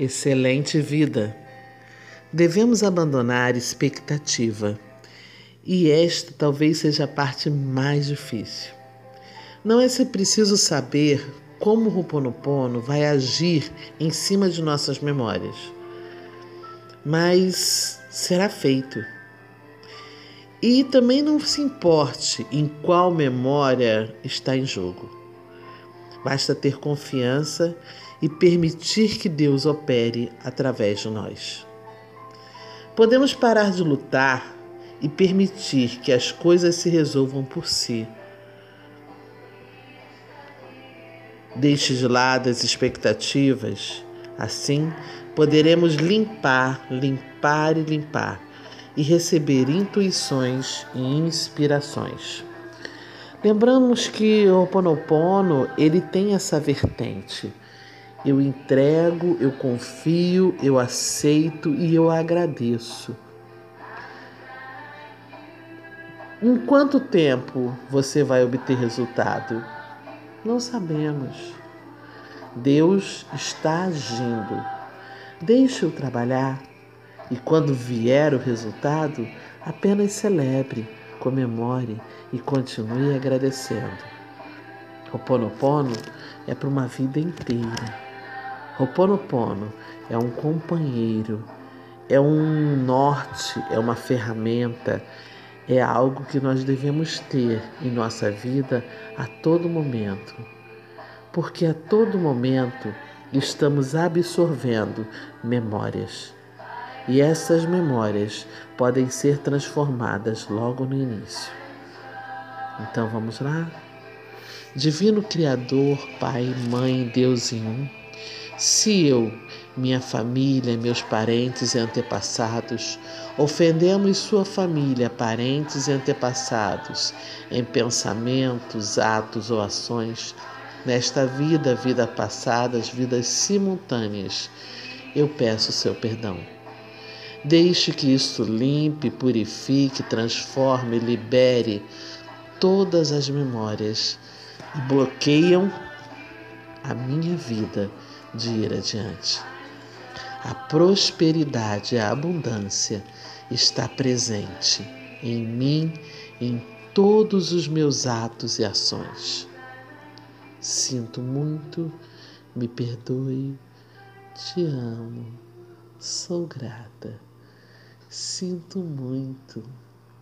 Excelente vida. Devemos abandonar expectativa. E esta talvez seja a parte mais difícil. Não é se preciso saber como o Ho'oponopono vai agir em cima de nossas memórias, mas será feito. E também não se importe em qual memória está em jogo. Basta ter confiança e permitir que Deus opere através de nós. Podemos parar de lutar e permitir que as coisas se resolvam por si. Deixe de lado as expectativas, assim poderemos limpar, limpar e limpar e receber intuições e inspirações. Lembramos que o Ho'oponopono, ele tem essa vertente. Eu entrego, eu confio, eu aceito e eu agradeço. Em quanto tempo você vai obter resultado? Não sabemos. Deus está agindo. Deixe-o trabalhar e quando vier o resultado, apenas celebre comemore e continue agradecendo. Ho'oponopono é para uma vida inteira. Ho'oponopono é um companheiro, é um norte, é uma ferramenta, é algo que nós devemos ter em nossa vida a todo momento. Porque a todo momento estamos absorvendo memórias e essas memórias podem ser transformadas logo no início. Então vamos lá? Divino Criador, Pai, Mãe, Deus em um, se eu, minha família, meus parentes e antepassados, ofendemos sua família, parentes e antepassados em pensamentos, atos ou ações, nesta vida, vida passadas, vidas simultâneas, eu peço seu perdão. Deixe que isto limpe, purifique, transforme, libere todas as memórias e bloqueiam a minha vida de ir adiante. A prosperidade, a abundância está presente em mim, em todos os meus atos e ações. Sinto muito, me perdoe, te amo, sou grata. Sinto muito,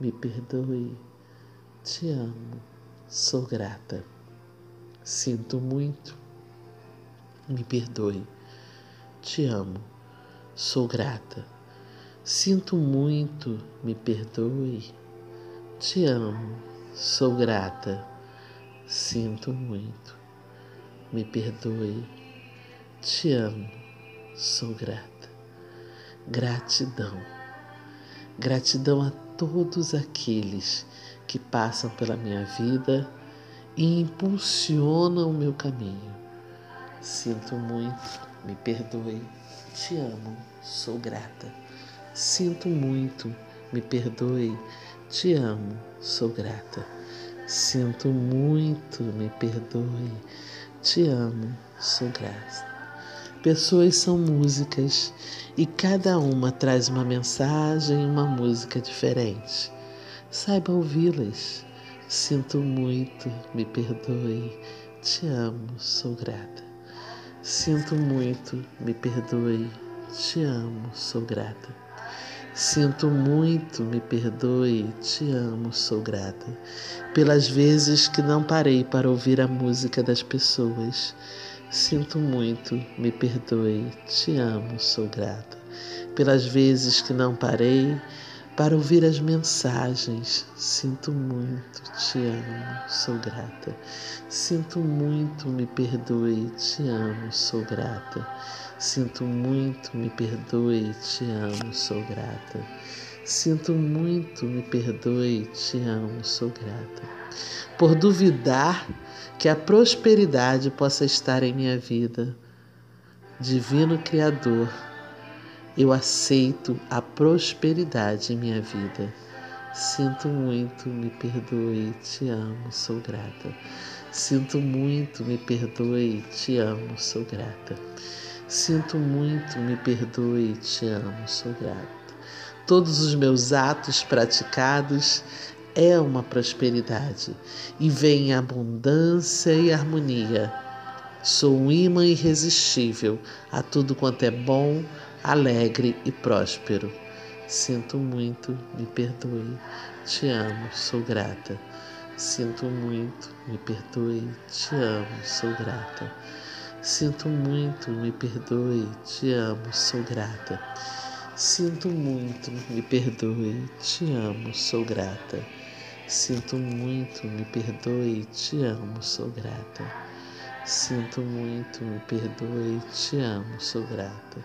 me perdoe, te amo, sou grata. Sinto muito, me perdoe, te amo, sou grata. Sinto muito, me perdoe, te amo, sou grata. Sinto muito, me perdoe, te amo, sou grata. Gratidão. Gratidão a todos aqueles que passam pela minha vida e impulsionam o meu caminho. Sinto muito, me perdoe, te amo, sou grata. Sinto muito, me perdoe, te amo, sou grata. Sinto muito, me perdoe, te amo, sou grata. Pessoas são músicas e cada uma traz uma mensagem, uma música diferente. Saiba ouvi-las. Sinto muito, me perdoe, te amo, sou grata. Sinto muito, me perdoe, te amo, sou grata. Sinto muito, me perdoe, te amo, sou grata. Pelas vezes que não parei para ouvir a música das pessoas Sinto muito, me perdoe, te amo, sou grata. Pelas vezes que não parei para ouvir as mensagens, sinto muito, te amo, sou grata. Sinto muito, me perdoe, te amo, sou grata. Sinto muito, me perdoe, te amo, sou grata. Sinto muito, me perdoe, te amo, sou grata. Por duvidar que a prosperidade possa estar em minha vida. Divino Criador, eu aceito a prosperidade em minha vida. Sinto muito, me perdoe, te amo, sou grata. Sinto muito, me perdoe, te amo, sou grata. Sinto muito, me perdoe, te amo, sou grata. Todos os meus atos praticados é uma prosperidade e vem abundância e harmonia. Sou um imã irresistível a tudo quanto é bom, alegre e próspero. Sinto muito, me perdoe, te amo, sou grata. Sinto muito, me perdoe, te amo, sou grata. Sinto muito, me perdoe, te amo, sou grata. Sinto muito, me perdoe, te amo, sou grata. Sinto muito, me perdoe, te amo, sou grata. Sinto muito, me perdoe, te amo, sou grata.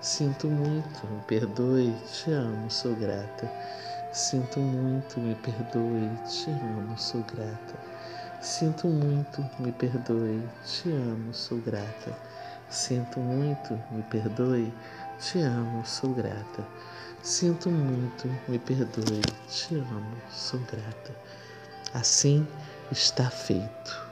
Sinto muito, me perdoe, te amo, sou grata. Sinto muito, me perdoe, te amo, sou grata. Sinto muito, me perdoe, te amo, sou grata. Sinto muito, me perdoe, te amo, sou grata. Sinto muito, me perdoe, te amo, sou grata. Assim está feito.